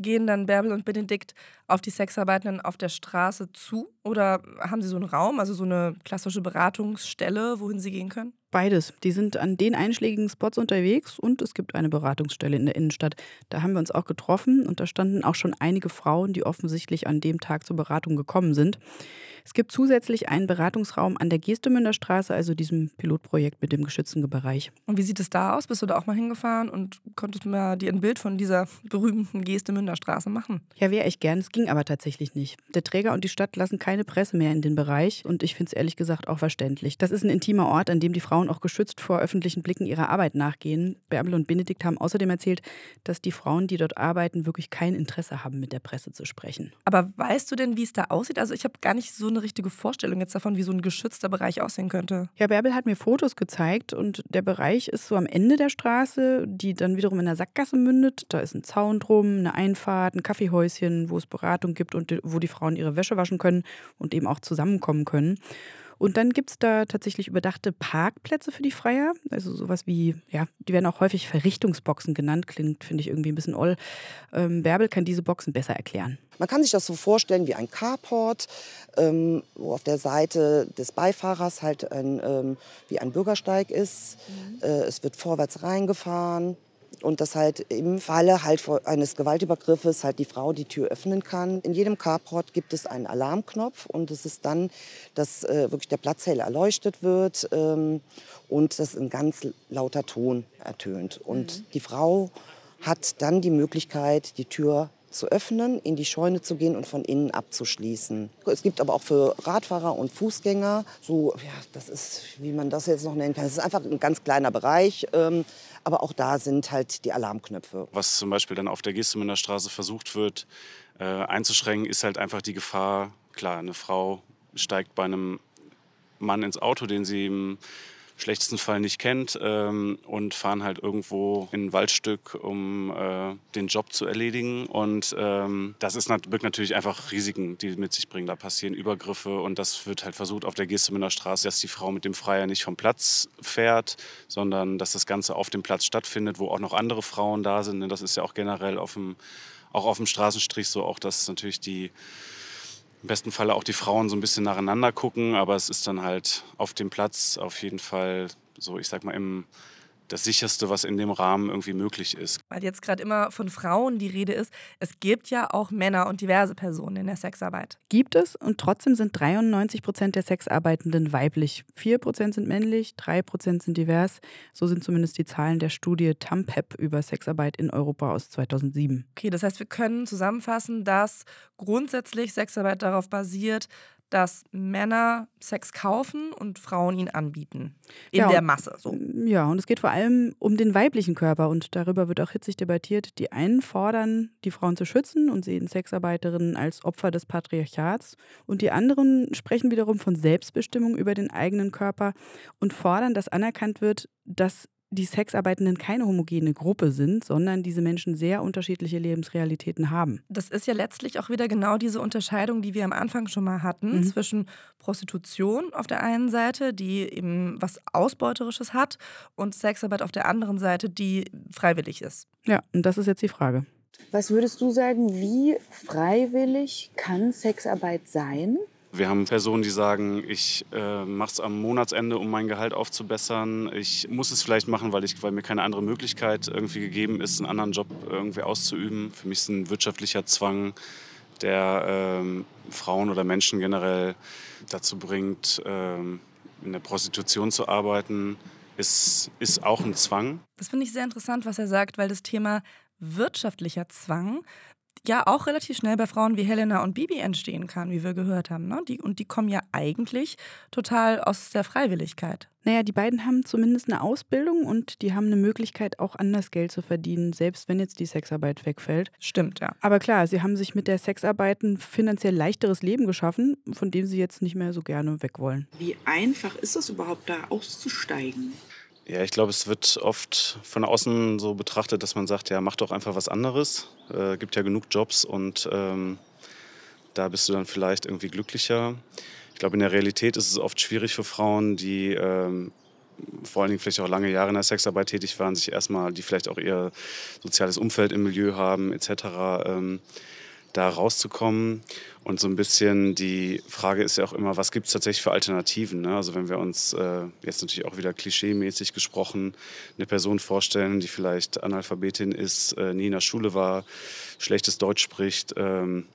Gehen dann Bärbel und Benedikt auf die Sexarbeitenden auf der Straße zu oder haben sie so einen Raum, also so eine klassische Beratungsstelle, wohin sie gehen können? Beides. Die sind an den einschlägigen Spots unterwegs und es gibt eine Beratungsstelle in der Innenstadt. Da haben wir uns auch getroffen und da standen auch schon einige Frauen, die offensichtlich an dem Tag zur Beratung gekommen sind. Es gibt zusätzlich einen Beratungsraum an der Gestemünder Straße, also diesem Pilotprojekt mit dem geschützten Bereich. Und wie sieht es da aus? Bist du da auch mal hingefahren und konntest mir dir ein Bild von dieser berühmten Gestemünder Straße machen? Ja, wäre ich gern. Es ging aber tatsächlich nicht. Der Träger und die Stadt lassen keine Presse mehr in den Bereich und ich finde es ehrlich gesagt auch verständlich. Das ist ein intimer Ort, an dem die Frauen auch geschützt vor öffentlichen Blicken ihrer Arbeit nachgehen. Bärbel und Benedikt haben außerdem erzählt, dass die Frauen, die dort arbeiten, wirklich kein Interesse haben, mit der Presse zu sprechen. Aber weißt du denn, wie es da aussieht? Also ich habe gar nicht so eine richtige Vorstellung jetzt davon, wie so ein geschützter Bereich aussehen könnte. Ja, Bärbel hat mir Fotos gezeigt und der Bereich ist so am Ende der Straße, die dann wiederum in der Sackgasse mündet. Da ist ein Zaun drum, eine Einfahrt, ein Kaffeehäuschen, wo es Beratung gibt und wo die Frauen ihre Wäsche waschen können und eben auch zusammenkommen können. Und dann gibt es da tatsächlich überdachte Parkplätze für die Freier. Also sowas wie, ja, die werden auch häufig Verrichtungsboxen genannt. Klingt, finde ich, irgendwie ein bisschen oll. Ähm, Bärbel kann diese Boxen besser erklären. Man kann sich das so vorstellen wie ein Carport, ähm, wo auf der Seite des Beifahrers halt ein, ähm, wie ein Bürgersteig ist. Mhm. Äh, es wird vorwärts reingefahren und dass halt im Falle halt eines Gewaltübergriffes halt die Frau die Tür öffnen kann. In jedem Carport gibt es einen Alarmknopf und es ist dann, dass äh, wirklich der Platz hell erleuchtet wird ähm, und das in ganz lauter Ton ertönt. Und mhm. die Frau hat dann die Möglichkeit, die Tür zu öffnen, in die Scheune zu gehen und von innen abzuschließen. Es gibt aber auch für Radfahrer und Fußgänger so, ja, das ist, wie man das jetzt noch nennen kann, es ist einfach ein ganz kleiner Bereich. Ähm, aber auch da sind halt die Alarmknöpfe. Was zum Beispiel dann auf der Gestemünder Straße versucht wird äh, einzuschränken, ist halt einfach die Gefahr, klar, eine Frau steigt bei einem Mann ins Auto, den sie im schlechtesten Fall nicht kennt ähm, und fahren halt irgendwo in ein Waldstück, um äh, den Job zu erledigen. Und ähm, das ist birgt natürlich einfach Risiken, die mit sich bringen. Da passieren Übergriffe und das wird halt versucht auf der Gestemünder Straße, dass die Frau mit dem Freier nicht vom Platz fährt, sondern dass das Ganze auf dem Platz stattfindet, wo auch noch andere Frauen da sind. Das ist ja auch generell auf dem, auch auf dem Straßenstrich so, auch dass natürlich die im besten Falle auch die Frauen so ein bisschen nacheinander gucken, aber es ist dann halt auf dem Platz auf jeden Fall so, ich sag mal, im das sicherste, was in dem Rahmen irgendwie möglich ist. Weil jetzt gerade immer von Frauen die Rede ist, es gibt ja auch Männer und diverse Personen in der Sexarbeit. Gibt es und trotzdem sind 93 Prozent der Sexarbeitenden weiblich. 4 Prozent sind männlich, 3 Prozent sind divers. So sind zumindest die Zahlen der Studie TAMPEP über Sexarbeit in Europa aus 2007. Okay, das heißt, wir können zusammenfassen, dass grundsätzlich Sexarbeit darauf basiert, dass Männer Sex kaufen und Frauen ihn anbieten. In ja, der Masse. So. Ja, und es geht vor allem um den weiblichen Körper und darüber wird auch hitzig debattiert. Die einen fordern, die Frauen zu schützen und sehen Sexarbeiterinnen als Opfer des Patriarchats. Und die anderen sprechen wiederum von Selbstbestimmung über den eigenen Körper und fordern, dass anerkannt wird, dass die Sexarbeitenden keine homogene Gruppe sind, sondern diese Menschen sehr unterschiedliche Lebensrealitäten haben. Das ist ja letztlich auch wieder genau diese Unterscheidung, die wir am Anfang schon mal hatten, mhm. zwischen Prostitution auf der einen Seite, die eben was Ausbeuterisches hat, und Sexarbeit auf der anderen Seite, die freiwillig ist. Ja, und das ist jetzt die Frage. Was würdest du sagen, wie freiwillig kann Sexarbeit sein? Wir haben Personen, die sagen, ich äh, mache es am Monatsende, um mein Gehalt aufzubessern. Ich muss es vielleicht machen, weil, ich, weil mir keine andere Möglichkeit irgendwie gegeben ist, einen anderen Job irgendwie auszuüben. Für mich ist ein wirtschaftlicher Zwang, der ähm, Frauen oder Menschen generell dazu bringt, ähm, in der Prostitution zu arbeiten, ist, ist auch ein Zwang. Das finde ich sehr interessant, was er sagt, weil das Thema wirtschaftlicher Zwang ja auch relativ schnell bei Frauen wie Helena und Bibi entstehen kann, wie wir gehört haben. Ne? Die, und die kommen ja eigentlich total aus der Freiwilligkeit. Naja, die beiden haben zumindest eine Ausbildung und die haben eine Möglichkeit, auch anders Geld zu verdienen, selbst wenn jetzt die Sexarbeit wegfällt. Stimmt, ja. Aber klar, sie haben sich mit der Sexarbeit ein finanziell leichteres Leben geschaffen, von dem sie jetzt nicht mehr so gerne weg wollen. Wie einfach ist es überhaupt, da auszusteigen? Ja, ich glaube, es wird oft von außen so betrachtet, dass man sagt, ja, mach doch einfach was anderes. Äh, gibt ja genug Jobs und ähm, da bist du dann vielleicht irgendwie glücklicher. Ich glaube, in der Realität ist es oft schwierig für Frauen, die ähm, vor allen Dingen vielleicht auch lange Jahre in der Sexarbeit tätig waren, sich erstmal, die vielleicht auch ihr soziales Umfeld im Milieu haben, etc., ähm, da rauszukommen. Und so ein bisschen die Frage ist ja auch immer, was gibt es tatsächlich für Alternativen? Ne? Also wenn wir uns äh, jetzt natürlich auch wieder klischeemäßig gesprochen eine Person vorstellen, die vielleicht Analphabetin ist, äh, nie in der Schule war, schlechtes Deutsch spricht, ähm,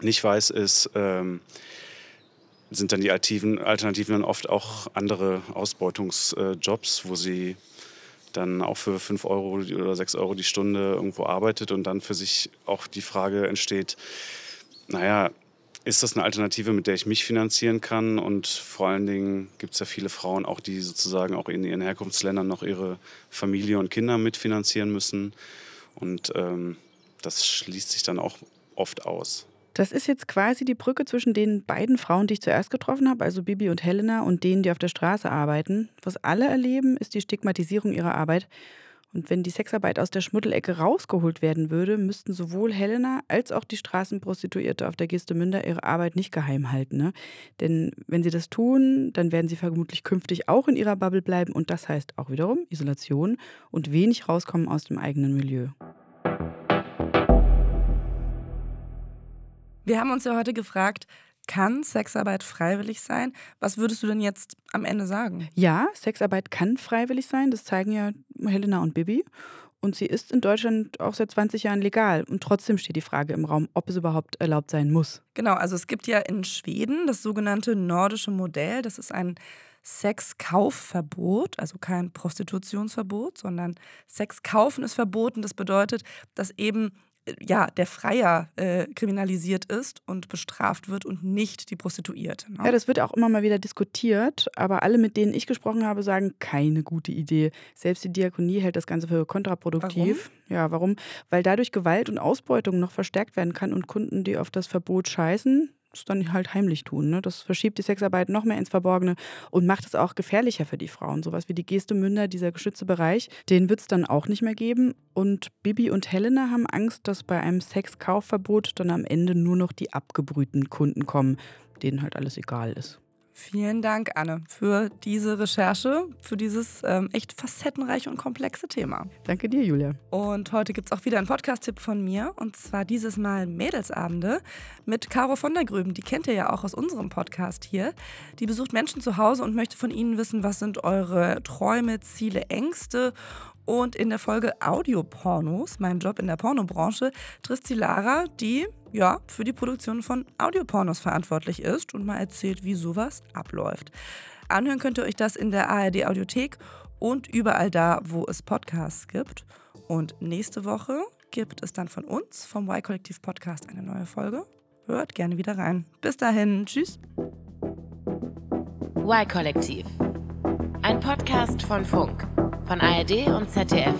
nicht weiß ist, ähm, sind dann die Alternativen, Alternativen dann oft auch andere Ausbeutungsjobs, wo sie dann auch für 5 Euro oder 6 Euro die Stunde irgendwo arbeitet und dann für sich auch die Frage entsteht, naja, ist das eine Alternative, mit der ich mich finanzieren kann? Und vor allen Dingen gibt es ja viele Frauen auch, die sozusagen auch in ihren Herkunftsländern noch ihre Familie und Kinder mitfinanzieren müssen. Und ähm, das schließt sich dann auch oft aus. Das ist jetzt quasi die Brücke zwischen den beiden Frauen, die ich zuerst getroffen habe, also Bibi und Helena, und denen, die auf der Straße arbeiten. Was alle erleben, ist die Stigmatisierung ihrer Arbeit. Und wenn die Sexarbeit aus der Schmuddelecke rausgeholt werden würde, müssten sowohl Helena als auch die Straßenprostituierte auf der Gestemünder ihre Arbeit nicht geheim halten. Ne? Denn wenn sie das tun, dann werden sie vermutlich künftig auch in ihrer Bubble bleiben und das heißt auch wiederum Isolation und wenig rauskommen aus dem eigenen Milieu. Wir haben uns ja heute gefragt, kann Sexarbeit freiwillig sein? Was würdest du denn jetzt am Ende sagen? Ja, Sexarbeit kann freiwillig sein. Das zeigen ja Helena und Bibi. Und sie ist in Deutschland auch seit 20 Jahren legal. Und trotzdem steht die Frage im Raum, ob es überhaupt erlaubt sein muss. Genau, also es gibt ja in Schweden das sogenannte nordische Modell. Das ist ein Sexkaufverbot, also kein Prostitutionsverbot, sondern Sexkaufen ist verboten. Das bedeutet, dass eben ja, der Freier äh, kriminalisiert ist und bestraft wird und nicht die Prostituierte. Ne? Ja, das wird auch immer mal wieder diskutiert, aber alle, mit denen ich gesprochen habe, sagen, keine gute Idee. Selbst die Diakonie hält das Ganze für kontraproduktiv. Warum? Ja, warum? Weil dadurch Gewalt und Ausbeutung noch verstärkt werden kann und Kunden, die auf das Verbot scheißen, es dann halt heimlich tun. Ne? Das verschiebt die Sexarbeit noch mehr ins Verborgene und macht es auch gefährlicher für die Frauen. Sowas wie die Gestemünder, dieser geschützte Bereich, den wird es dann auch nicht mehr geben. Und Bibi und Helena haben Angst, dass bei einem Sexkaufverbot dann am Ende nur noch die abgebrühten Kunden kommen, denen halt alles egal ist. Vielen Dank, Anne, für diese Recherche, für dieses ähm, echt facettenreiche und komplexe Thema. Danke dir, Julia. Und heute gibt es auch wieder einen Podcast-Tipp von mir. Und zwar dieses Mal Mädelsabende mit Caro von der Grüben. Die kennt ihr ja auch aus unserem Podcast hier. Die besucht Menschen zu Hause und möchte von ihnen wissen, was sind eure Träume, Ziele, Ängste und in der Folge Audiopornos, mein Job in der Pornobranche, trifft sie Lara, die ja für die Produktion von Audiopornos verantwortlich ist und mal erzählt, wie sowas abläuft. Anhören könnt ihr euch das in der ARD Audiothek und überall da, wo es Podcasts gibt. Und nächste Woche gibt es dann von uns, vom Y-Kollektiv Podcast, eine neue Folge. Hört gerne wieder rein. Bis dahin, tschüss. Y-Kollektiv. Ein Podcast von Funk von ARD und ZDF.